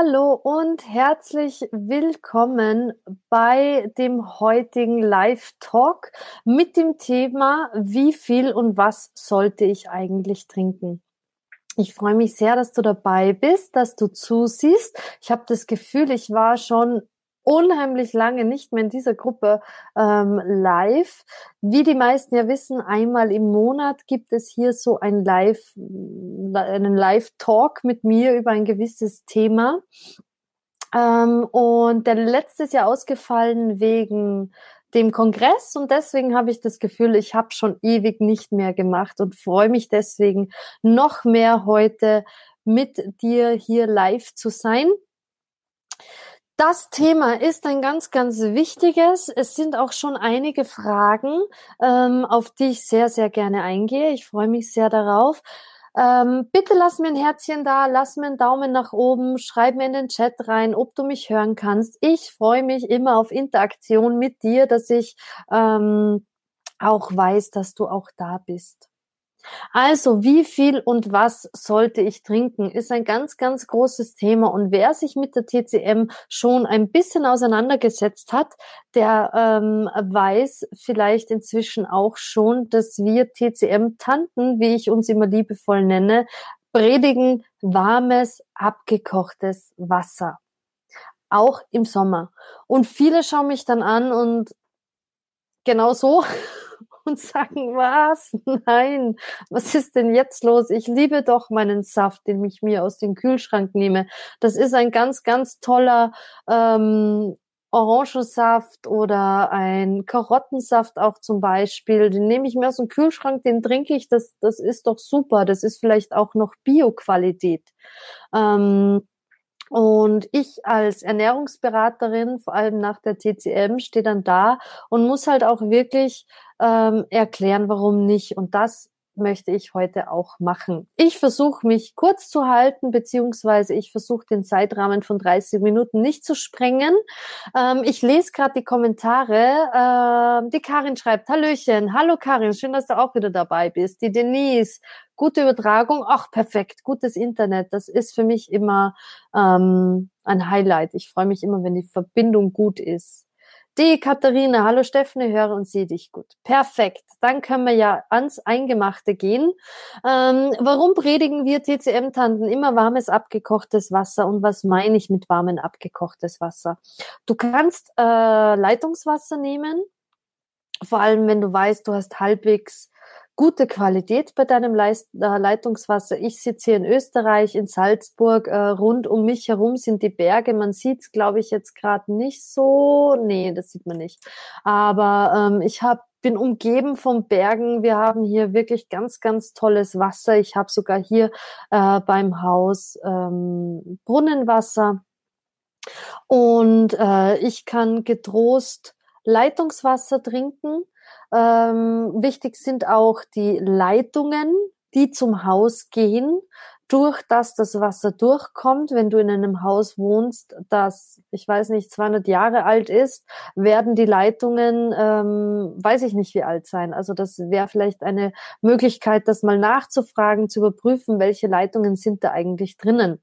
Hallo und herzlich willkommen bei dem heutigen Live-Talk mit dem Thema, wie viel und was sollte ich eigentlich trinken? Ich freue mich sehr, dass du dabei bist, dass du zusiehst. Ich habe das Gefühl, ich war schon unheimlich lange nicht mehr in dieser Gruppe ähm, live. Wie die meisten ja wissen, einmal im Monat gibt es hier so ein Live, einen Live-Talk mit mir über ein gewisses Thema. Ähm, und der letzte ist ja ausgefallen wegen dem Kongress und deswegen habe ich das Gefühl, ich habe schon ewig nicht mehr gemacht und freue mich deswegen noch mehr heute mit dir hier live zu sein. Das Thema ist ein ganz, ganz wichtiges. Es sind auch schon einige Fragen, ähm, auf die ich sehr, sehr gerne eingehe. Ich freue mich sehr darauf. Ähm, bitte lass mir ein Herzchen da, lass mir einen Daumen nach oben, schreib mir in den Chat rein, ob du mich hören kannst. Ich freue mich immer auf Interaktion mit dir, dass ich ähm, auch weiß, dass du auch da bist. Also, wie viel und was sollte ich trinken, ist ein ganz, ganz großes Thema. Und wer sich mit der TCM schon ein bisschen auseinandergesetzt hat, der ähm, weiß vielleicht inzwischen auch schon, dass wir TCM-Tanten, wie ich uns immer liebevoll nenne, predigen warmes, abgekochtes Wasser. Auch im Sommer. Und viele schauen mich dann an und genau so und sagen, was? Nein, was ist denn jetzt los? Ich liebe doch meinen Saft, den ich mir aus dem Kühlschrank nehme. Das ist ein ganz, ganz toller ähm, Orangensaft oder ein Karottensaft auch zum Beispiel. Den nehme ich mir aus dem Kühlschrank, den trinke ich. Das, das ist doch super. Das ist vielleicht auch noch Bio-Qualität. Ähm, und ich als Ernährungsberaterin, vor allem nach der TCM, stehe dann da und muss halt auch wirklich ähm, erklären, warum nicht. Und das möchte ich heute auch machen. Ich versuche mich kurz zu halten, beziehungsweise ich versuche den Zeitrahmen von 30 Minuten nicht zu sprengen. Ähm, ich lese gerade die Kommentare. Ähm, die Karin schreibt, Hallöchen, hallo Karin, schön, dass du auch wieder dabei bist. Die Denise, gute Übertragung, ach perfekt, gutes Internet. Das ist für mich immer ähm, ein Highlight. Ich freue mich immer, wenn die Verbindung gut ist. Die Katharina, hallo Stephanie, höre und sehe dich gut. Perfekt. Dann können wir ja ans Eingemachte gehen. Ähm, warum predigen wir TCM-Tanten immer warmes, abgekochtes Wasser? Und was meine ich mit warmem, abgekochtes Wasser? Du kannst äh, Leitungswasser nehmen, vor allem wenn du weißt, du hast halbwegs gute Qualität bei deinem Leist äh, Leitungswasser. Ich sitze hier in Österreich, in Salzburg. Äh, rund um mich herum sind die Berge. Man sieht es, glaube ich, jetzt gerade nicht so. Nee, das sieht man nicht. Aber ähm, ich habe bin umgeben von Bergen. Wir haben hier wirklich ganz, ganz tolles Wasser. Ich habe sogar hier äh, beim Haus ähm, Brunnenwasser. Und äh, ich kann getrost Leitungswasser trinken. Ähm, wichtig sind auch die Leitungen, die zum Haus gehen, durch das das Wasser durchkommt. Wenn du in einem Haus wohnst, das, ich weiß nicht, 200 Jahre alt ist, werden die Leitungen, ähm, weiß ich nicht, wie alt sein. Also das wäre vielleicht eine Möglichkeit, das mal nachzufragen, zu überprüfen, welche Leitungen sind da eigentlich drinnen.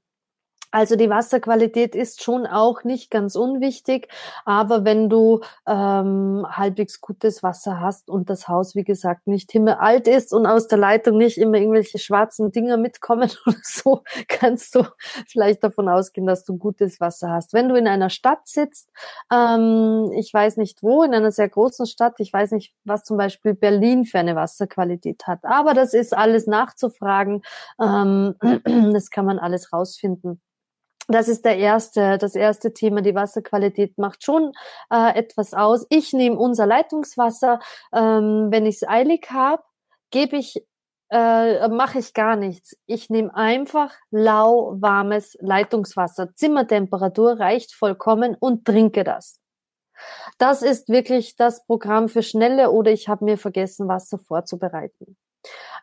Also die Wasserqualität ist schon auch nicht ganz unwichtig, aber wenn du ähm, halbwegs gutes Wasser hast und das Haus, wie gesagt, nicht himmelalt ist und aus der Leitung nicht immer irgendwelche schwarzen Dinger mitkommen oder so, kannst du vielleicht davon ausgehen, dass du gutes Wasser hast. Wenn du in einer Stadt sitzt, ähm, ich weiß nicht wo, in einer sehr großen Stadt, ich weiß nicht, was zum Beispiel Berlin für eine Wasserqualität hat, aber das ist alles nachzufragen, ähm, das kann man alles rausfinden. Das ist der erste, das erste Thema. Die Wasserqualität macht schon äh, etwas aus. Ich nehme unser Leitungswasser, ähm, wenn ich es eilig habe, gebe ich, äh, mache ich gar nichts. Ich nehme einfach lauwarmes Leitungswasser. Zimmertemperatur reicht vollkommen und trinke das. Das ist wirklich das Programm für schnelle oder ich habe mir vergessen, Wasser vorzubereiten.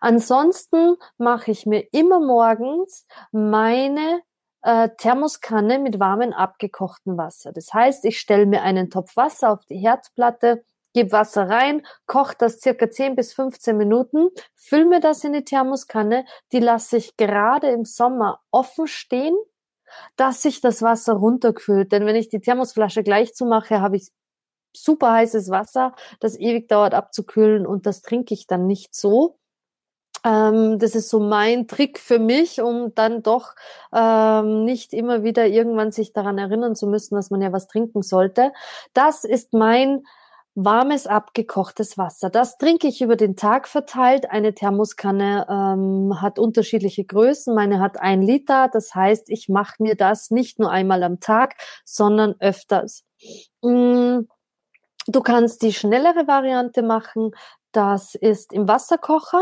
Ansonsten mache ich mir immer morgens meine äh, Thermoskanne mit warmem abgekochten Wasser. Das heißt, ich stelle mir einen Topf Wasser auf die Herdplatte, gebe Wasser rein, koche das circa 10 bis 15 Minuten, fülle mir das in die Thermoskanne, die lasse ich gerade im Sommer offen stehen dass sich das Wasser runterkühlt. Denn wenn ich die Thermosflasche gleich zumache, habe ich super heißes Wasser, das ewig dauert abzukühlen und das trinke ich dann nicht so. Ähm, das ist so mein Trick für mich, um dann doch ähm, nicht immer wieder irgendwann sich daran erinnern zu müssen, dass man ja was trinken sollte. Das ist mein warmes, abgekochtes Wasser. Das trinke ich über den Tag verteilt. Eine Thermoskanne ähm, hat unterschiedliche Größen. Meine hat ein Liter. Das heißt, ich mache mir das nicht nur einmal am Tag, sondern öfters. Mm, du kannst die schnellere Variante machen. Das ist im Wasserkocher.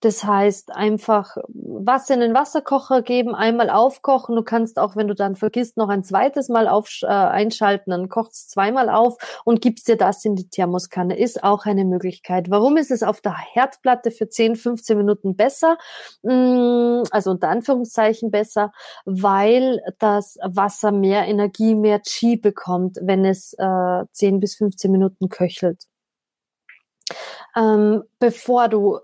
Das heißt, einfach Wasser in den Wasserkocher geben, einmal aufkochen. Du kannst auch, wenn du dann vergisst, noch ein zweites Mal auf, äh, einschalten, dann kochst zweimal auf und gibst dir das in die Thermoskanne. Ist auch eine Möglichkeit. Warum ist es auf der Herdplatte für 10, 15 Minuten besser? Mm, also unter Anführungszeichen besser, weil das Wasser mehr Energie, mehr Chi bekommt, wenn es äh, 10 bis 15 Minuten köchelt. Ähm, bevor du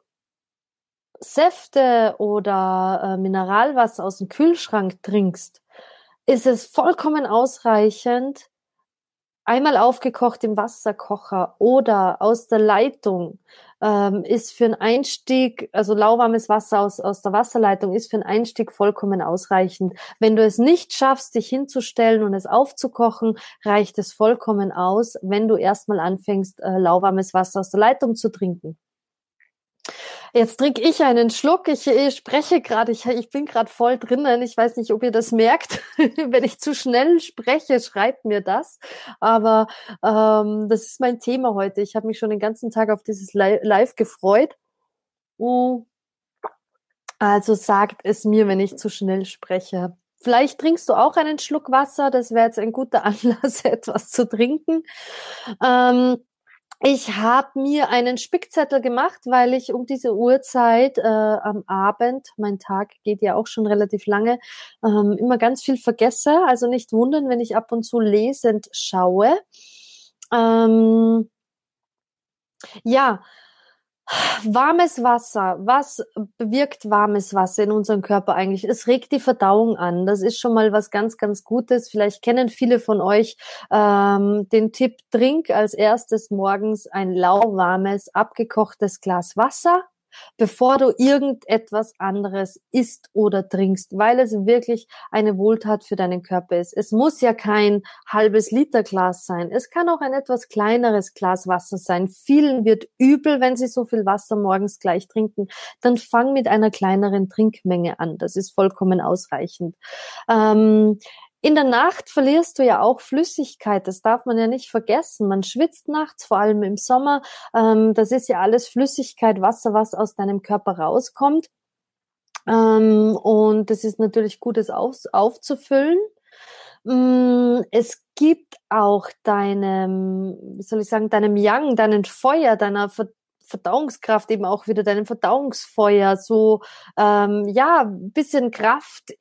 Säfte oder äh, Mineralwasser aus dem Kühlschrank trinkst, ist es vollkommen ausreichend, einmal aufgekocht im Wasserkocher oder aus der Leitung ähm, ist für einen Einstieg, also lauwarmes Wasser aus, aus der Wasserleitung ist für einen Einstieg vollkommen ausreichend. Wenn du es nicht schaffst, dich hinzustellen und es aufzukochen, reicht es vollkommen aus, wenn du erstmal anfängst, äh, lauwarmes Wasser aus der Leitung zu trinken. Jetzt trinke ich einen Schluck. Ich, ich spreche gerade, ich, ich bin gerade voll drinnen. Ich weiß nicht, ob ihr das merkt. Wenn ich zu schnell spreche, schreibt mir das. Aber ähm, das ist mein Thema heute. Ich habe mich schon den ganzen Tag auf dieses Live gefreut. Mm. Also sagt es mir, wenn ich zu schnell spreche. Vielleicht trinkst du auch einen Schluck Wasser. Das wäre jetzt ein guter Anlass, etwas zu trinken. Ähm, ich habe mir einen Spickzettel gemacht, weil ich um diese Uhrzeit äh, am Abend, mein Tag geht ja auch schon relativ lange, ähm, immer ganz viel vergesse. Also nicht wundern, wenn ich ab und zu lesend schaue. Ähm, ja, Warmes Wasser, was bewirkt warmes Wasser in unserem Körper eigentlich? Es regt die Verdauung an. Das ist schon mal was ganz, ganz Gutes. Vielleicht kennen viele von euch ähm, den Tipp, trink als erstes morgens ein lauwarmes, abgekochtes Glas Wasser bevor du irgendetwas anderes isst oder trinkst, weil es wirklich eine Wohltat für deinen Körper ist. Es muss ja kein halbes Liter Glas sein. Es kann auch ein etwas kleineres Glas Wasser sein. Vielen wird übel, wenn sie so viel Wasser morgens gleich trinken. Dann fang mit einer kleineren Trinkmenge an. Das ist vollkommen ausreichend. Ähm, in der Nacht verlierst du ja auch Flüssigkeit. Das darf man ja nicht vergessen. Man schwitzt nachts, vor allem im Sommer. Ähm, das ist ja alles Flüssigkeit, Wasser, was aus deinem Körper rauskommt. Ähm, und das ist natürlich gut, es auf, aufzufüllen. Mm, es gibt auch deinem, wie soll ich sagen, deinem Yang, deinem Feuer, deiner Verdauungskraft eben auch wieder deinem Verdauungsfeuer so ähm, ja bisschen Kraft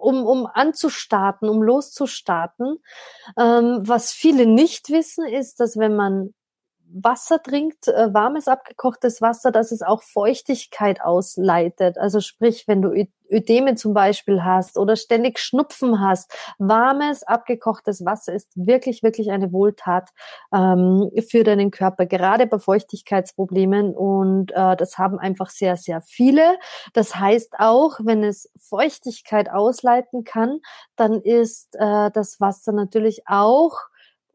um, um anzustarten, um loszustarten. Ähm, was viele nicht wissen, ist, dass wenn man Wasser trinkt, äh, warmes abgekochtes Wasser, dass es auch Feuchtigkeit ausleitet. Also sprich, wenn du Ödeme zum Beispiel hast oder ständig Schnupfen hast, warmes abgekochtes Wasser ist wirklich, wirklich eine Wohltat ähm, für deinen Körper, gerade bei Feuchtigkeitsproblemen. Und äh, das haben einfach sehr, sehr viele. Das heißt auch, wenn es Feuchtigkeit ausleiten kann, dann ist äh, das Wasser natürlich auch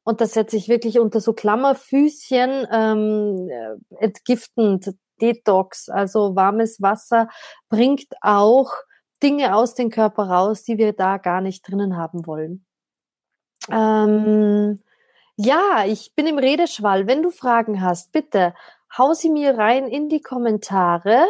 und das setze ich wirklich unter so Klammerfüßchen ähm, äh, entgiftend, Detox, also warmes Wasser bringt auch Dinge aus dem Körper raus, die wir da gar nicht drinnen haben wollen. Ähm, ja, ich bin im Redeschwall. Wenn du Fragen hast, bitte hau sie mir rein in die Kommentare.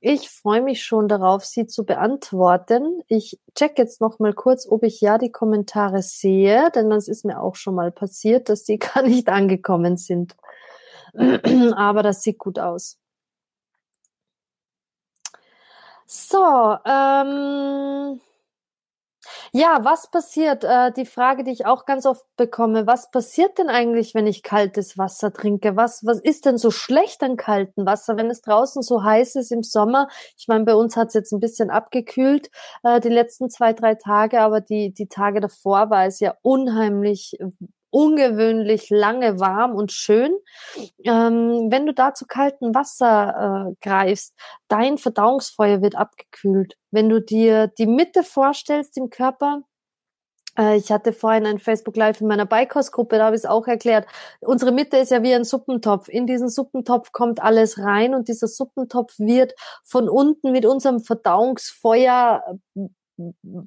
Ich freue mich schon darauf, sie zu beantworten. Ich check jetzt noch mal kurz, ob ich ja die Kommentare sehe, denn das ist mir auch schon mal passiert, dass die gar nicht angekommen sind. Aber das sieht gut aus. So, ähm, Ja, was passiert? Äh, die Frage, die ich auch ganz oft bekomme, was passiert denn eigentlich, wenn ich kaltes Wasser trinke? Was, was ist denn so schlecht an kaltem Wasser, wenn es draußen so heiß ist im Sommer? Ich meine, bei uns hat es jetzt ein bisschen abgekühlt äh, die letzten zwei, drei Tage, aber die, die Tage davor war es ja unheimlich ungewöhnlich lange warm und schön. Ähm, wenn du da zu kaltem Wasser äh, greifst, dein Verdauungsfeuer wird abgekühlt. Wenn du dir die Mitte vorstellst im Körper, äh, ich hatte vorhin ein Facebook Live in meiner Beikostgruppe, da habe ich es auch erklärt. Unsere Mitte ist ja wie ein Suppentopf. In diesen Suppentopf kommt alles rein und dieser Suppentopf wird von unten mit unserem Verdauungsfeuer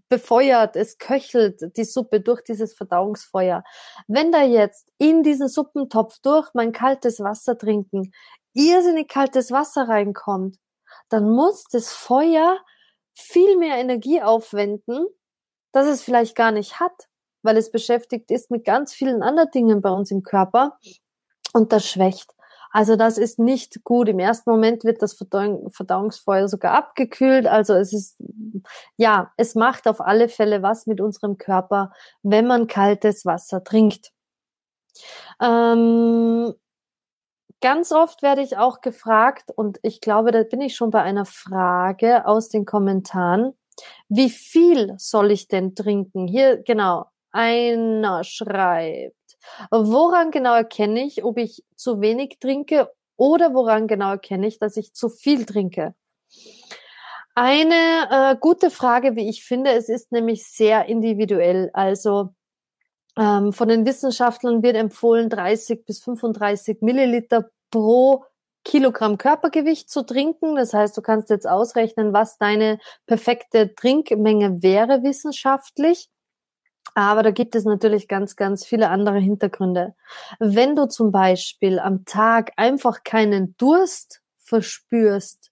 befeuert, es köchelt die Suppe durch dieses Verdauungsfeuer. Wenn da jetzt in diesen Suppentopf durch mein kaltes Wasser trinken, irrsinnig kaltes Wasser reinkommt, dann muss das Feuer viel mehr Energie aufwenden, dass es vielleicht gar nicht hat, weil es beschäftigt ist mit ganz vielen anderen Dingen bei uns im Körper und das schwächt. Also das ist nicht gut. Im ersten Moment wird das Verdauungsfeuer sogar abgekühlt. Also es ist, ja, es macht auf alle Fälle was mit unserem Körper, wenn man kaltes Wasser trinkt. Ähm, ganz oft werde ich auch gefragt, und ich glaube, da bin ich schon bei einer Frage aus den Kommentaren, wie viel soll ich denn trinken? Hier, genau, einer schreibt, Woran genau erkenne ich, ob ich zu wenig trinke oder woran genau erkenne ich, dass ich zu viel trinke? Eine äh, gute Frage, wie ich finde, es ist nämlich sehr individuell. Also ähm, von den Wissenschaftlern wird empfohlen, 30 bis 35 Milliliter pro Kilogramm Körpergewicht zu trinken. Das heißt, du kannst jetzt ausrechnen, was deine perfekte Trinkmenge wäre wissenschaftlich. Aber da gibt es natürlich ganz, ganz viele andere Hintergründe. Wenn du zum Beispiel am Tag einfach keinen Durst verspürst,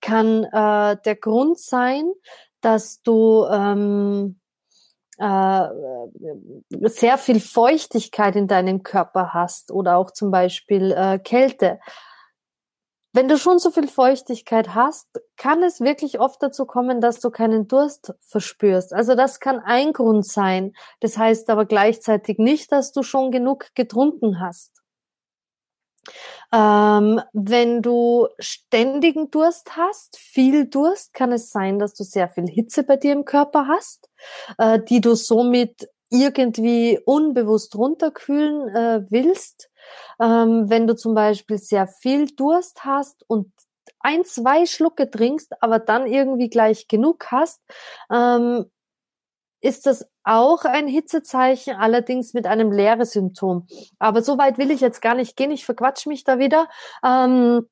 kann äh, der Grund sein, dass du ähm, äh, sehr viel Feuchtigkeit in deinem Körper hast oder auch zum Beispiel äh, Kälte. Wenn du schon so viel Feuchtigkeit hast, kann es wirklich oft dazu kommen, dass du keinen Durst verspürst. Also das kann ein Grund sein. Das heißt aber gleichzeitig nicht, dass du schon genug getrunken hast. Ähm, wenn du ständigen Durst hast, viel Durst, kann es sein, dass du sehr viel Hitze bei dir im Körper hast, äh, die du somit irgendwie unbewusst runterkühlen äh, willst. Ähm, wenn du zum Beispiel sehr viel Durst hast und ein, zwei Schlucke trinkst, aber dann irgendwie gleich genug hast, ähm, ist das auch ein Hitzezeichen, allerdings mit einem Leere-Symptom. Aber so weit will ich jetzt gar nicht gehen, ich verquatsch mich da wieder. Ähm,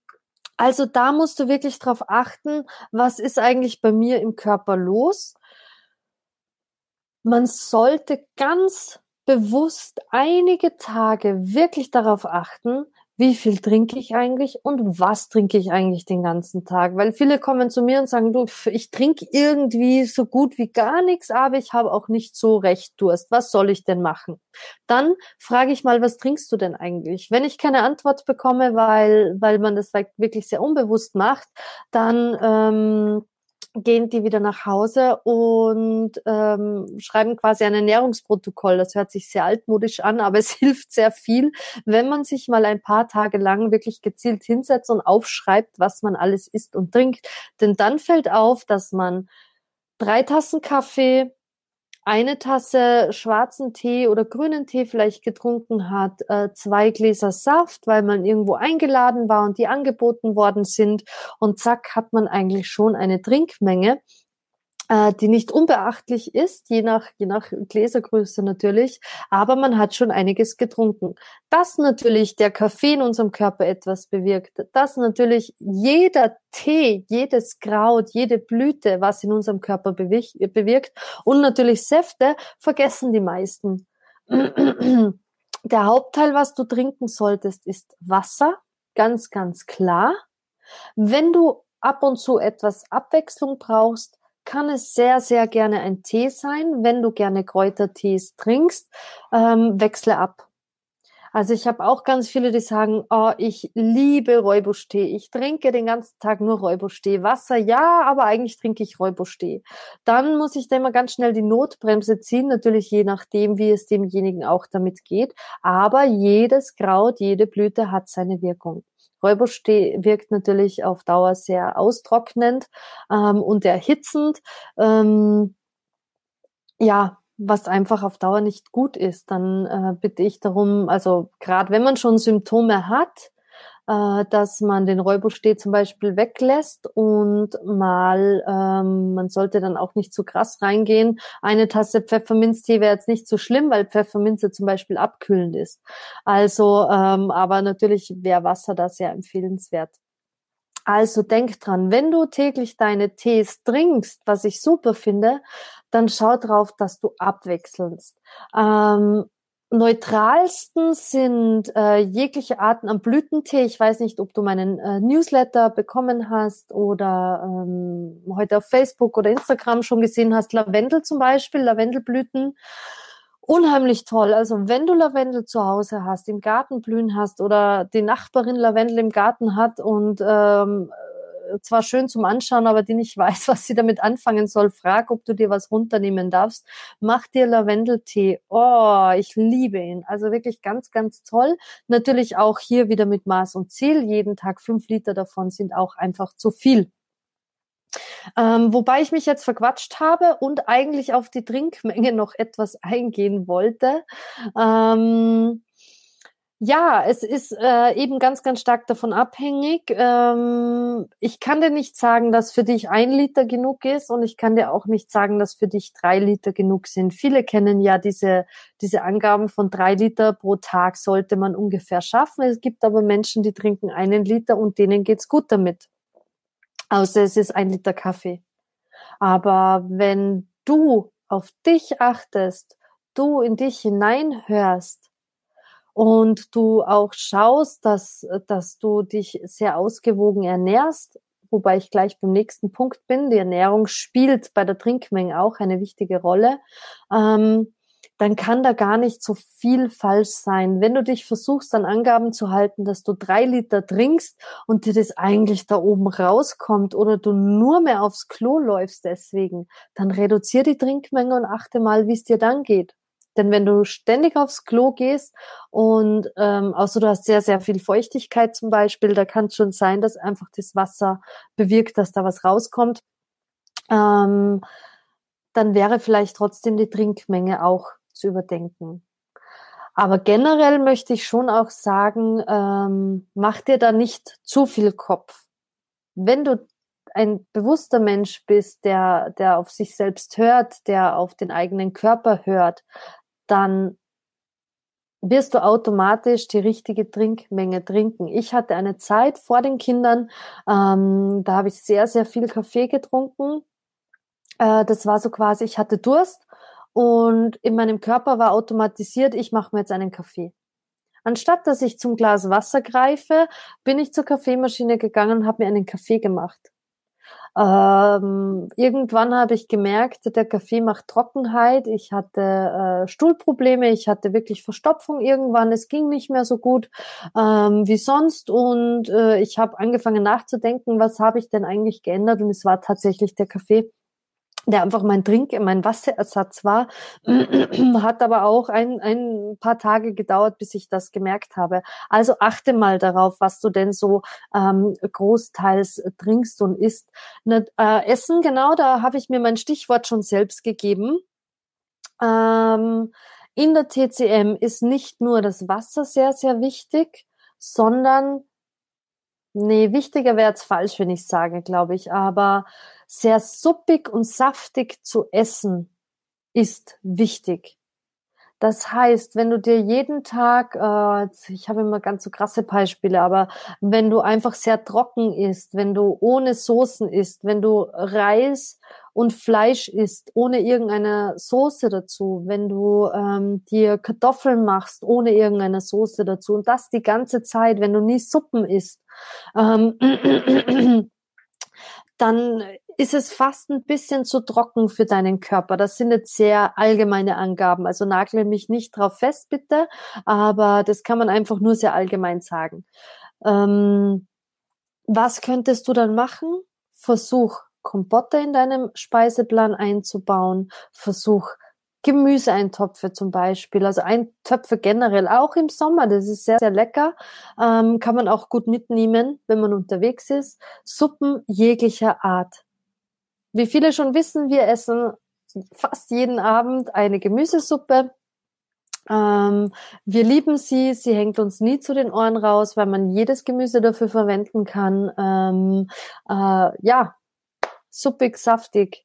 also da musst du wirklich drauf achten, was ist eigentlich bei mir im Körper los. Man sollte ganz bewusst einige Tage wirklich darauf achten, wie viel trinke ich eigentlich und was trinke ich eigentlich den ganzen Tag? Weil viele kommen zu mir und sagen, du, ich trinke irgendwie so gut wie gar nichts, aber ich habe auch nicht so recht Durst. Was soll ich denn machen? Dann frage ich mal, was trinkst du denn eigentlich? Wenn ich keine Antwort bekomme, weil, weil man das wirklich sehr unbewusst macht, dann ähm, gehen die wieder nach Hause und ähm, schreiben quasi ein Ernährungsprotokoll. Das hört sich sehr altmodisch an, aber es hilft sehr viel, wenn man sich mal ein paar Tage lang wirklich gezielt hinsetzt und aufschreibt, was man alles isst und trinkt. Denn dann fällt auf, dass man drei Tassen Kaffee, eine Tasse schwarzen Tee oder grünen Tee vielleicht getrunken hat, äh, zwei Gläser Saft, weil man irgendwo eingeladen war und die angeboten worden sind. Und zack hat man eigentlich schon eine Trinkmenge, die nicht unbeachtlich ist, je nach, je nach Gläsergröße natürlich, aber man hat schon einiges getrunken. Dass natürlich der Kaffee in unserem Körper etwas bewirkt, dass natürlich jeder Tee, jedes Kraut, jede Blüte, was in unserem Körper bewirkt und natürlich Säfte, vergessen die meisten. Der Hauptteil, was du trinken solltest, ist Wasser, ganz, ganz klar. Wenn du ab und zu etwas Abwechslung brauchst, kann es sehr, sehr gerne ein Tee sein. Wenn du gerne Kräutertees trinkst, ähm, wechsle ab. Also ich habe auch ganz viele, die sagen, oh, ich liebe Räubusch-Tee. Ich trinke den ganzen Tag nur Räubusch-Tee. Wasser, ja, aber eigentlich trinke ich Räubusch-Tee. Dann muss ich da immer ganz schnell die Notbremse ziehen, natürlich je nachdem, wie es demjenigen auch damit geht. Aber jedes Kraut, jede Blüte hat seine Wirkung. Räubusch-Tee wirkt natürlich auf Dauer sehr austrocknend ähm, und erhitzend. Ähm, ja, was einfach auf Dauer nicht gut ist, dann äh, bitte ich darum, also gerade wenn man schon Symptome hat, äh, dass man den Räubusch-Tee zum Beispiel weglässt und mal, ähm, man sollte dann auch nicht zu krass reingehen. Eine Tasse Pfefferminztee wäre jetzt nicht so schlimm, weil Pfefferminze zum Beispiel abkühlend ist. Also, ähm, aber natürlich wäre Wasser da sehr empfehlenswert. Also denk dran, wenn du täglich deine Tees trinkst, was ich super finde, dann schau drauf, dass du abwechselst. Ähm, neutralsten sind äh, jegliche Arten am Blütentee. Ich weiß nicht, ob du meinen äh, Newsletter bekommen hast oder ähm, heute auf Facebook oder Instagram schon gesehen hast. Lavendel zum Beispiel, Lavendelblüten. Unheimlich toll. Also wenn du Lavendel zu Hause hast, im Garten blühen hast oder die Nachbarin Lavendel im Garten hat und ähm, zwar schön zum Anschauen, aber die nicht weiß, was sie damit anfangen soll, frag, ob du dir was runternehmen darfst. Mach dir Lavendeltee. Oh, ich liebe ihn. Also wirklich ganz, ganz toll. Natürlich auch hier wieder mit Maß und Ziel. Jeden Tag fünf Liter davon sind auch einfach zu viel. Ähm, wobei ich mich jetzt verquatscht habe und eigentlich auf die Trinkmenge noch etwas eingehen wollte. Ähm, ja, es ist äh, eben ganz, ganz stark davon abhängig. Ähm, ich kann dir nicht sagen, dass für dich ein Liter genug ist und ich kann dir auch nicht sagen, dass für dich drei Liter genug sind. Viele kennen ja diese, diese Angaben von drei Liter pro Tag sollte man ungefähr schaffen. Es gibt aber Menschen, die trinken einen Liter und denen geht's gut damit. Außer es ist ein Liter Kaffee. Aber wenn du auf dich achtest, du in dich hineinhörst, und du auch schaust, dass, dass du dich sehr ausgewogen ernährst, wobei ich gleich beim nächsten Punkt bin. Die Ernährung spielt bei der Trinkmenge auch eine wichtige Rolle. Ähm, dann kann da gar nicht so viel falsch sein. Wenn du dich versuchst, an Angaben zu halten, dass du drei Liter trinkst und dir das eigentlich da oben rauskommt oder du nur mehr aufs Klo läufst deswegen, dann reduziere die Trinkmenge und achte mal, wie es dir dann geht. Denn wenn du ständig aufs Klo gehst und ähm, außer du hast sehr, sehr viel Feuchtigkeit zum Beispiel, da kann es schon sein, dass einfach das Wasser bewirkt, dass da was rauskommt, ähm, dann wäre vielleicht trotzdem die Trinkmenge auch zu überdenken. Aber generell möchte ich schon auch sagen, ähm, mach dir da nicht zu viel Kopf. Wenn du ein bewusster Mensch bist, der, der auf sich selbst hört, der auf den eigenen Körper hört, dann wirst du automatisch die richtige Trinkmenge trinken. Ich hatte eine Zeit vor den Kindern, ähm, da habe ich sehr, sehr viel Kaffee getrunken. Äh, das war so quasi, ich hatte Durst und in meinem Körper war automatisiert, ich mache mir jetzt einen Kaffee. Anstatt dass ich zum Glas Wasser greife, bin ich zur Kaffeemaschine gegangen und habe mir einen Kaffee gemacht. Ähm, irgendwann habe ich gemerkt, der Kaffee macht Trockenheit. Ich hatte äh, Stuhlprobleme, ich hatte wirklich Verstopfung irgendwann. Es ging nicht mehr so gut ähm, wie sonst und äh, ich habe angefangen nachzudenken, was habe ich denn eigentlich geändert und es war tatsächlich der Kaffee der einfach mein Trink, mein Wasserersatz war, hat aber auch ein, ein paar Tage gedauert, bis ich das gemerkt habe. Also achte mal darauf, was du denn so ähm, großteils trinkst und isst. Ne, äh, Essen, genau, da habe ich mir mein Stichwort schon selbst gegeben. Ähm, in der TCM ist nicht nur das Wasser sehr, sehr wichtig, sondern Nee, wichtiger wäre jetzt falsch, wenn ich sage, glaube ich. Aber sehr suppig und saftig zu essen ist wichtig. Das heißt, wenn du dir jeden Tag, äh, ich habe immer ganz so krasse Beispiele, aber wenn du einfach sehr trocken isst, wenn du ohne Soßen isst, wenn du Reis und Fleisch isst, ohne irgendeine Soße dazu, wenn du ähm, dir Kartoffeln machst, ohne irgendeine Soße dazu und das die ganze Zeit, wenn du nie Suppen isst, ähm, dann ist es fast ein bisschen zu trocken für deinen Körper. Das sind jetzt sehr allgemeine Angaben. Also nagle mich nicht drauf fest, bitte. Aber das kann man einfach nur sehr allgemein sagen. Ähm, was könntest du dann machen? Versuch Kompotte in deinem Speiseplan einzubauen. Versuch Gemüseeintopfe zum Beispiel, also Eintöpfe generell, auch im Sommer, das ist sehr, sehr lecker, ähm, kann man auch gut mitnehmen, wenn man unterwegs ist. Suppen jeglicher Art. Wie viele schon wissen, wir essen fast jeden Abend eine Gemüsesuppe. Ähm, wir lieben sie, sie hängt uns nie zu den Ohren raus, weil man jedes Gemüse dafür verwenden kann. Ähm, äh, ja, suppig, saftig.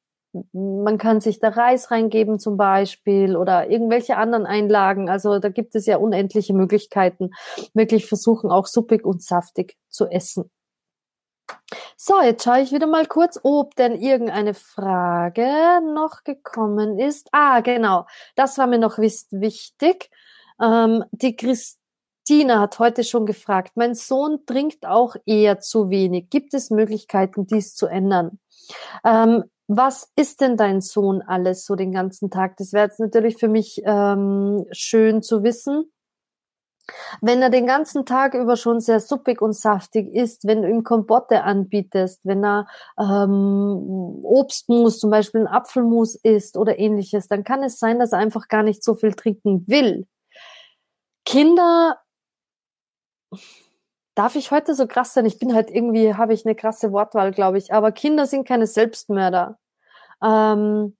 Man kann sich da Reis reingeben zum Beispiel oder irgendwelche anderen Einlagen. Also da gibt es ja unendliche Möglichkeiten. Wirklich versuchen auch suppig und saftig zu essen. So, jetzt schaue ich wieder mal kurz, ob denn irgendeine Frage noch gekommen ist. Ah, genau. Das war mir noch wichtig. Ähm, die Christina hat heute schon gefragt, mein Sohn trinkt auch eher zu wenig. Gibt es Möglichkeiten, dies zu ändern? Ähm, was ist denn dein Sohn alles so den ganzen Tag? Das wäre jetzt natürlich für mich ähm, schön zu wissen. Wenn er den ganzen Tag über schon sehr suppig und saftig ist, wenn du ihm Kompotte anbietest, wenn er ähm, Obstmus, zum Beispiel ein Apfelmus isst oder ähnliches, dann kann es sein, dass er einfach gar nicht so viel trinken will. Kinder Darf ich heute so krass sein? Ich bin halt irgendwie, habe ich eine krasse Wortwahl, glaube ich. Aber Kinder sind keine Selbstmörder. Ähm,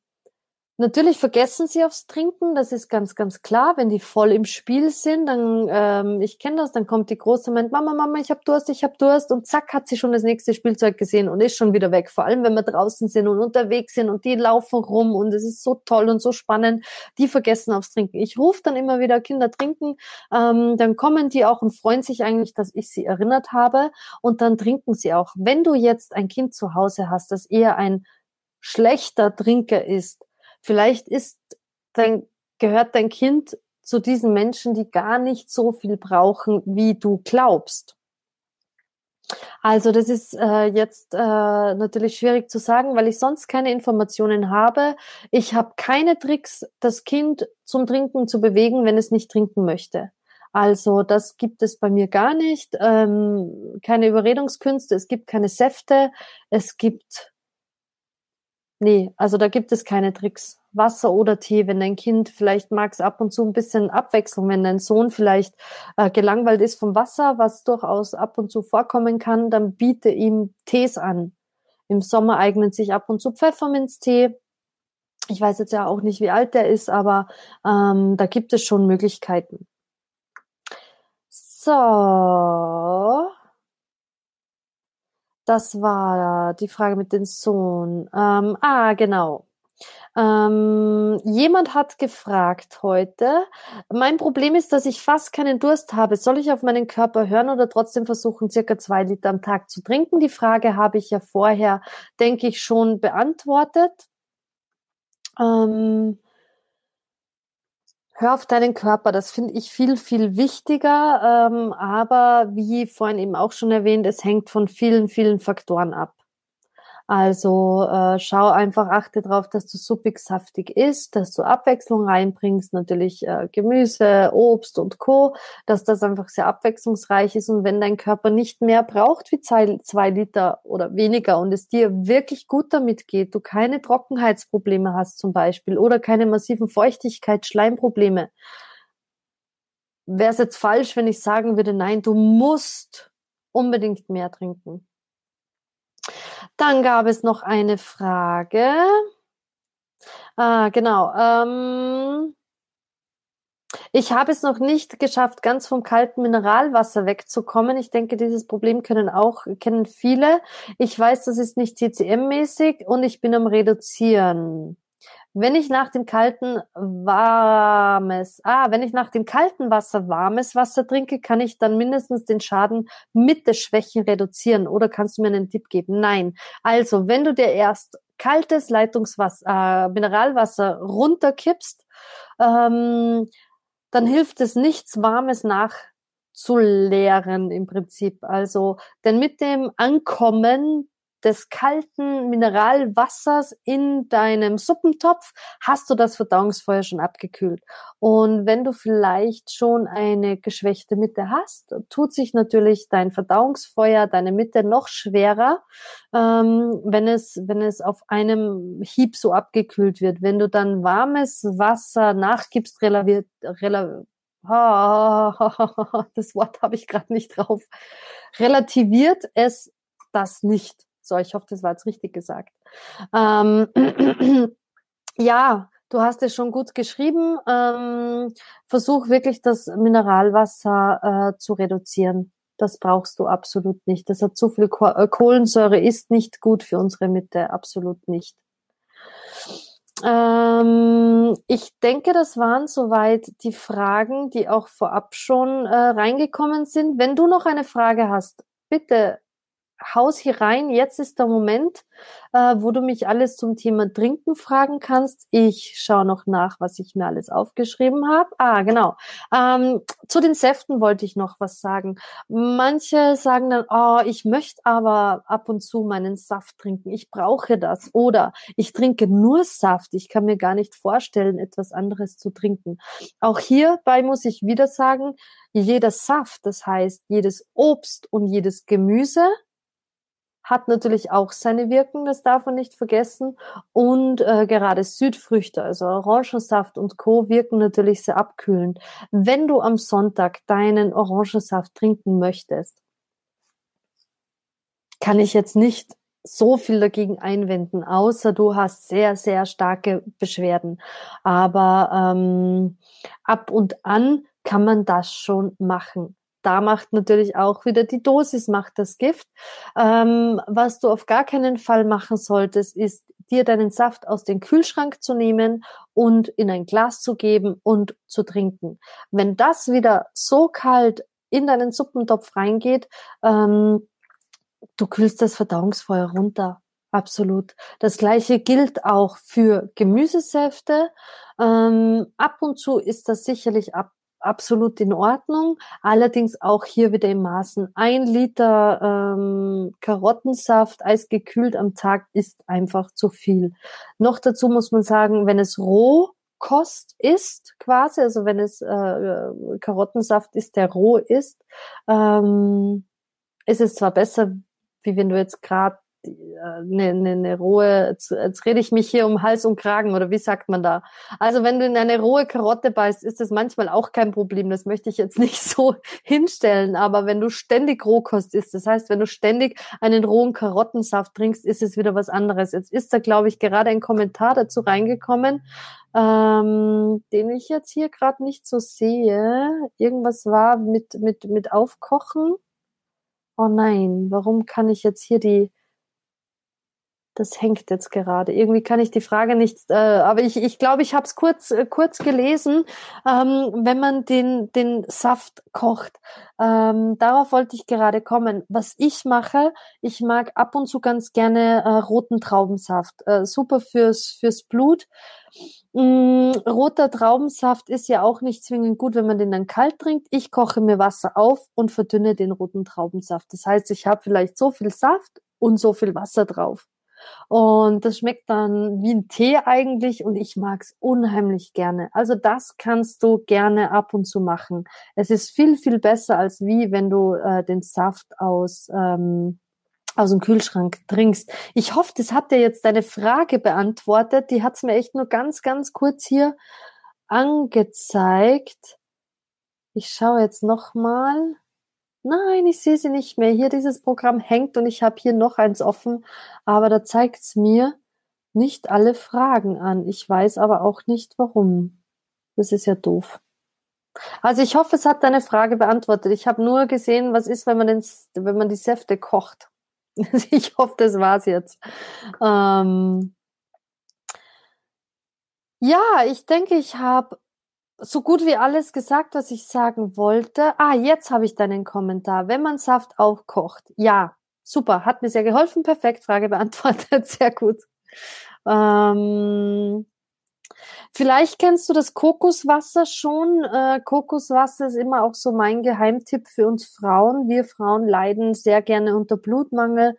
Natürlich vergessen sie aufs Trinken, das ist ganz, ganz klar. Wenn die voll im Spiel sind, dann, ähm, ich kenne das, dann kommt die Große und meint, Mama, Mama, ich hab Durst, ich hab Durst und zack, hat sie schon das nächste Spielzeug gesehen und ist schon wieder weg. Vor allem, wenn wir draußen sind und unterwegs sind und die laufen rum und es ist so toll und so spannend, die vergessen aufs Trinken. Ich rufe dann immer wieder, Kinder trinken, ähm, dann kommen die auch und freuen sich eigentlich, dass ich sie erinnert habe und dann trinken sie auch. Wenn du jetzt ein Kind zu Hause hast, das eher ein schlechter Trinker ist, Vielleicht ist dein, gehört dein Kind zu diesen Menschen, die gar nicht so viel brauchen, wie du glaubst. Also das ist äh, jetzt äh, natürlich schwierig zu sagen, weil ich sonst keine Informationen habe. Ich habe keine Tricks, das Kind zum Trinken zu bewegen, wenn es nicht trinken möchte. Also das gibt es bei mir gar nicht. Ähm, keine Überredungskünste, es gibt keine Säfte, es gibt Nee, also da gibt es keine Tricks. Wasser oder Tee, wenn dein Kind vielleicht mag es ab und zu ein bisschen Abwechslung, wenn dein Sohn vielleicht äh, gelangweilt ist vom Wasser, was durchaus ab und zu vorkommen kann, dann biete ihm Tees an. Im Sommer eignet sich ab und zu Pfefferminztee. Ich weiß jetzt ja auch nicht, wie alt der ist, aber ähm, da gibt es schon Möglichkeiten. So, das war die Frage mit dem Sohn. Ähm, ah, genau. Ähm, jemand hat gefragt heute, mein Problem ist, dass ich fast keinen Durst habe. Soll ich auf meinen Körper hören oder trotzdem versuchen, circa zwei Liter am Tag zu trinken? Die Frage habe ich ja vorher, denke ich, schon beantwortet. Ähm, Hör auf deinen Körper, das finde ich viel, viel wichtiger. Ähm, aber wie vorhin eben auch schon erwähnt, es hängt von vielen, vielen Faktoren ab. Also äh, schau einfach, achte darauf, dass du suppig saftig isst, dass du Abwechslung reinbringst, natürlich äh, Gemüse, Obst und Co., dass das einfach sehr abwechslungsreich ist. Und wenn dein Körper nicht mehr braucht wie zwei, zwei Liter oder weniger und es dir wirklich gut damit geht, du keine Trockenheitsprobleme hast zum Beispiel oder keine massiven Feuchtigkeit, Schleimprobleme, wäre es jetzt falsch, wenn ich sagen würde, nein, du musst unbedingt mehr trinken. Dann gab es noch eine Frage. Ah, genau. Ähm, ich habe es noch nicht geschafft, ganz vom kalten Mineralwasser wegzukommen. Ich denke, dieses Problem können auch, kennen viele. Ich weiß, das ist nicht TCM-mäßig und ich bin am Reduzieren. Wenn ich nach dem kalten warmes, ah, wenn ich nach dem kalten Wasser warmes Wasser trinke, kann ich dann mindestens den Schaden mit der Schwächen reduzieren. Oder kannst du mir einen Tipp geben? Nein. Also, wenn du dir erst kaltes Leitungswasser, äh, Mineralwasser runterkippst, ähm, dann hilft es nichts, warmes nachzuleeren im Prinzip. Also, denn mit dem Ankommen des kalten Mineralwassers in deinem Suppentopf hast du das Verdauungsfeuer schon abgekühlt. Und wenn du vielleicht schon eine geschwächte Mitte hast, tut sich natürlich dein Verdauungsfeuer, deine Mitte noch schwerer, ähm, wenn es, wenn es auf einem Hieb so abgekühlt wird. Wenn du dann warmes Wasser nachgibst, relaviert, relaviert das Wort habe ich gerade nicht drauf, relativiert es das nicht. So, ich hoffe, das war jetzt richtig gesagt. Ähm, ja, du hast es schon gut geschrieben. Ähm, versuch wirklich das Mineralwasser äh, zu reduzieren. Das brauchst du absolut nicht. Das hat zu viel äh, Kohlensäure, ist nicht gut für unsere Mitte, absolut nicht. Ähm, ich denke, das waren soweit die Fragen, die auch vorab schon äh, reingekommen sind. Wenn du noch eine Frage hast, bitte Haus hier rein. Jetzt ist der Moment, äh, wo du mich alles zum Thema Trinken fragen kannst. Ich schaue noch nach, was ich mir alles aufgeschrieben habe. Ah, genau. Ähm, zu den Säften wollte ich noch was sagen. Manche sagen dann, oh, ich möchte aber ab und zu meinen Saft trinken. Ich brauche das. Oder ich trinke nur Saft. Ich kann mir gar nicht vorstellen, etwas anderes zu trinken. Auch hierbei muss ich wieder sagen, jeder Saft, das heißt jedes Obst und jedes Gemüse hat natürlich auch seine Wirkung, das darf man nicht vergessen. Und äh, gerade Südfrüchte, also Orangensaft und Co. wirken natürlich sehr abkühlend. Wenn du am Sonntag deinen Orangensaft trinken möchtest, kann ich jetzt nicht so viel dagegen einwenden, außer du hast sehr, sehr starke Beschwerden. Aber ähm, ab und an kann man das schon machen da macht natürlich auch wieder die Dosis macht das Gift. Ähm, was du auf gar keinen Fall machen solltest, ist dir deinen Saft aus dem Kühlschrank zu nehmen und in ein Glas zu geben und zu trinken. Wenn das wieder so kalt in deinen Suppentopf reingeht, ähm, du kühlst das Verdauungsfeuer runter. Absolut. Das gleiche gilt auch für Gemüsesäfte. Ähm, ab und zu ist das sicherlich ab absolut in Ordnung. Allerdings auch hier wieder im Maßen. Ein Liter ähm, Karottensaft eisgekühlt am Tag ist einfach zu viel. Noch dazu muss man sagen, wenn es Rohkost ist, quasi, also wenn es äh, äh Karottensaft ist, der roh ist, ähm, ist es zwar besser, wie wenn du jetzt gerade eine, eine, eine rohe, jetzt, jetzt rede ich mich hier um Hals und Kragen oder wie sagt man da? Also wenn du in eine rohe Karotte beißt, ist das manchmal auch kein Problem. Das möchte ich jetzt nicht so hinstellen. Aber wenn du ständig Rohkost isst, das heißt, wenn du ständig einen rohen Karottensaft trinkst, ist es wieder was anderes. Jetzt ist da, glaube ich, gerade ein Kommentar dazu reingekommen, ähm, den ich jetzt hier gerade nicht so sehe. Irgendwas war mit, mit, mit Aufkochen. Oh nein, warum kann ich jetzt hier die, das hängt jetzt gerade. Irgendwie kann ich die Frage nicht, äh, aber ich ich, glaube, ich habe es kurz, äh, kurz gelesen, ähm, wenn man den, den Saft kocht. Ähm, darauf wollte ich gerade kommen. Was ich mache, ich mag ab und zu ganz gerne äh, roten Traubensaft. Äh, super fürs, fürs Blut. Mm, roter Traubensaft ist ja auch nicht zwingend gut, wenn man den dann kalt trinkt. Ich koche mir Wasser auf und verdünne den roten Traubensaft. Das heißt, ich habe vielleicht so viel Saft und so viel Wasser drauf. Und das schmeckt dann wie ein Tee eigentlich und ich mag's unheimlich gerne. Also das kannst du gerne ab und zu machen. Es ist viel, viel besser als wie wenn du äh, den Saft aus, ähm, aus dem Kühlschrank trinkst. Ich hoffe, das hat dir jetzt deine Frage beantwortet. Die hat's mir echt nur ganz, ganz kurz hier angezeigt. Ich schaue jetzt nochmal. Nein, ich sehe sie nicht mehr. Hier dieses Programm hängt und ich habe hier noch eins offen, aber da zeigt es mir nicht alle Fragen an. Ich weiß aber auch nicht warum. Das ist ja doof. Also ich hoffe, es hat deine Frage beantwortet. Ich habe nur gesehen, was ist, wenn man, den, wenn man die Säfte kocht. ich hoffe, das war's jetzt. Ähm ja, ich denke, ich habe so gut wie alles gesagt, was ich sagen wollte. Ah, jetzt habe ich deinen Kommentar. Wenn man Saft aufkocht. Ja, super. Hat mir sehr geholfen. Perfekt. Frage beantwortet. Sehr gut. Ähm, Vielleicht kennst du das Kokoswasser schon. Äh, Kokoswasser ist immer auch so mein Geheimtipp für uns Frauen. Wir Frauen leiden sehr gerne unter Blutmangel.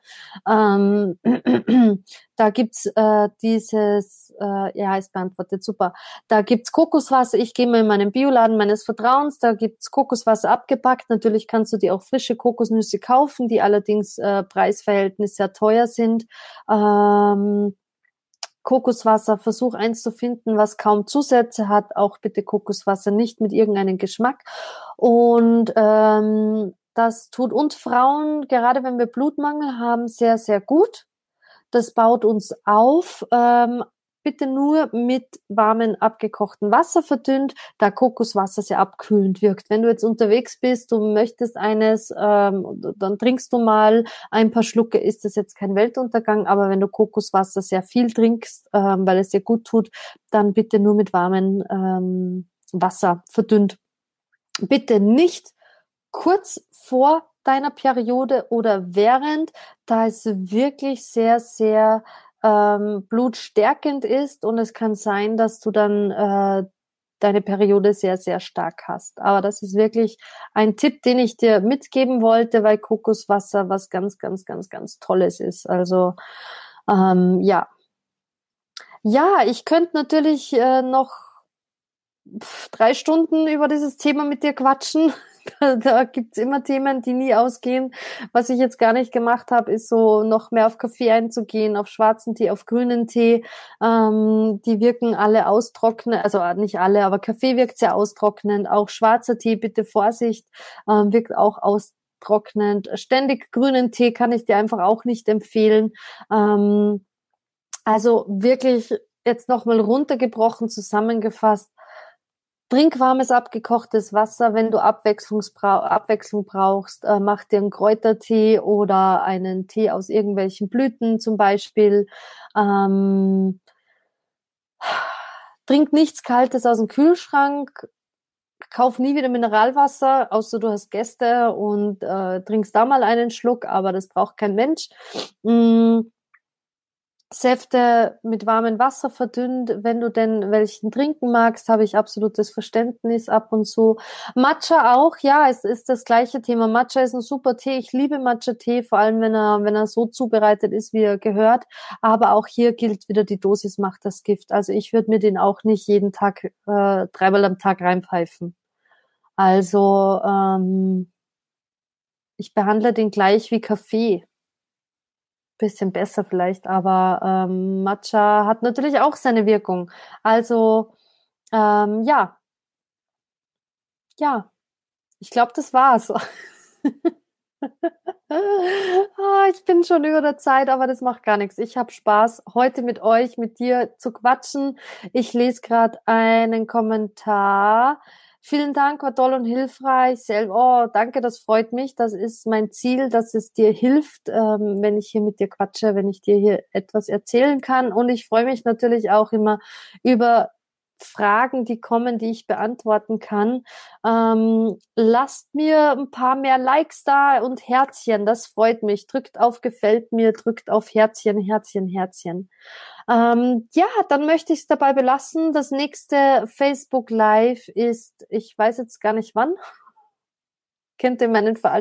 Ähm, da gibt's äh, dieses, äh, ja, ist beantwortet, super. Da gibt's Kokoswasser. Ich gehe mal in meinen Bioladen meines Vertrauens. Da gibt's Kokoswasser abgepackt. Natürlich kannst du dir auch frische Kokosnüsse kaufen, die allerdings äh, Preisverhältnis sehr teuer sind. Ähm, Kokoswasser, versuch eins zu finden, was kaum Zusätze hat. Auch bitte Kokoswasser nicht mit irgendeinem Geschmack. Und ähm, das tut uns Frauen, gerade wenn wir Blutmangel haben, sehr, sehr gut. Das baut uns auf. Ähm, bitte nur mit warmem abgekochten Wasser verdünnt, da Kokoswasser sehr abkühlend wirkt. Wenn du jetzt unterwegs bist, du möchtest eines, ähm, dann trinkst du mal ein paar Schlucke, ist das jetzt kein Weltuntergang, aber wenn du Kokoswasser sehr viel trinkst, ähm, weil es dir gut tut, dann bitte nur mit warmem ähm, Wasser verdünnt. Bitte nicht kurz vor deiner Periode oder während, da es wirklich sehr, sehr ähm, blutstärkend ist und es kann sein, dass du dann äh, deine Periode sehr, sehr stark hast. Aber das ist wirklich ein Tipp, den ich dir mitgeben wollte, weil Kokoswasser was ganz, ganz, ganz, ganz Tolles ist. Also ähm, ja. Ja, ich könnte natürlich äh, noch drei Stunden über dieses Thema mit dir quatschen. da gibt's immer Themen, die nie ausgehen. Was ich jetzt gar nicht gemacht habe, ist so noch mehr auf Kaffee einzugehen, auf schwarzen Tee, auf grünen Tee. Ähm, die wirken alle austrocknen, also nicht alle, aber Kaffee wirkt sehr austrocknend. Auch schwarzer Tee, bitte Vorsicht, ähm, wirkt auch austrocknend. Ständig grünen Tee kann ich dir einfach auch nicht empfehlen. Ähm, also wirklich jetzt nochmal runtergebrochen, zusammengefasst Trink warmes abgekochtes Wasser, wenn du Abwechslung brauchst. Äh, mach dir einen Kräutertee oder einen Tee aus irgendwelchen Blüten zum Beispiel. Ähm, trink nichts Kaltes aus dem Kühlschrank. Kauf nie wieder Mineralwasser, außer du hast Gäste und äh, trinkst da mal einen Schluck, aber das braucht kein Mensch. Mm Säfte mit warmem Wasser verdünnt, wenn du denn welchen trinken magst, habe ich absolutes Verständnis ab und zu. Matcha auch, ja, es ist das gleiche Thema. Matcha ist ein super Tee. Ich liebe Matcha-Tee, vor allem wenn er, wenn er so zubereitet ist, wie er gehört. Aber auch hier gilt wieder, die Dosis macht das Gift. Also ich würde mir den auch nicht jeden Tag, äh, dreimal am Tag reinpfeifen. Also ähm, ich behandle den gleich wie Kaffee bisschen besser vielleicht, aber ähm, Matcha hat natürlich auch seine Wirkung. Also ähm, ja, ja, ich glaube, das war's. ah, ich bin schon über der Zeit, aber das macht gar nichts. Ich habe Spaß, heute mit euch, mit dir zu quatschen. Ich lese gerade einen Kommentar. Vielen Dank, war toll und hilfreich. Oh, danke, das freut mich. Das ist mein Ziel, dass es dir hilft, ähm, wenn ich hier mit dir quatsche, wenn ich dir hier etwas erzählen kann. Und ich freue mich natürlich auch immer über Fragen, die kommen, die ich beantworten kann. Ähm, lasst mir ein paar mehr Likes da und Herzchen, das freut mich. Drückt auf Gefällt mir, drückt auf Herzchen, Herzchen, Herzchen. Ähm, ja, dann möchte ich es dabei belassen. Das nächste Facebook Live ist, ich weiß jetzt gar nicht wann. Kennt ihr meinen Veraltungsprozess?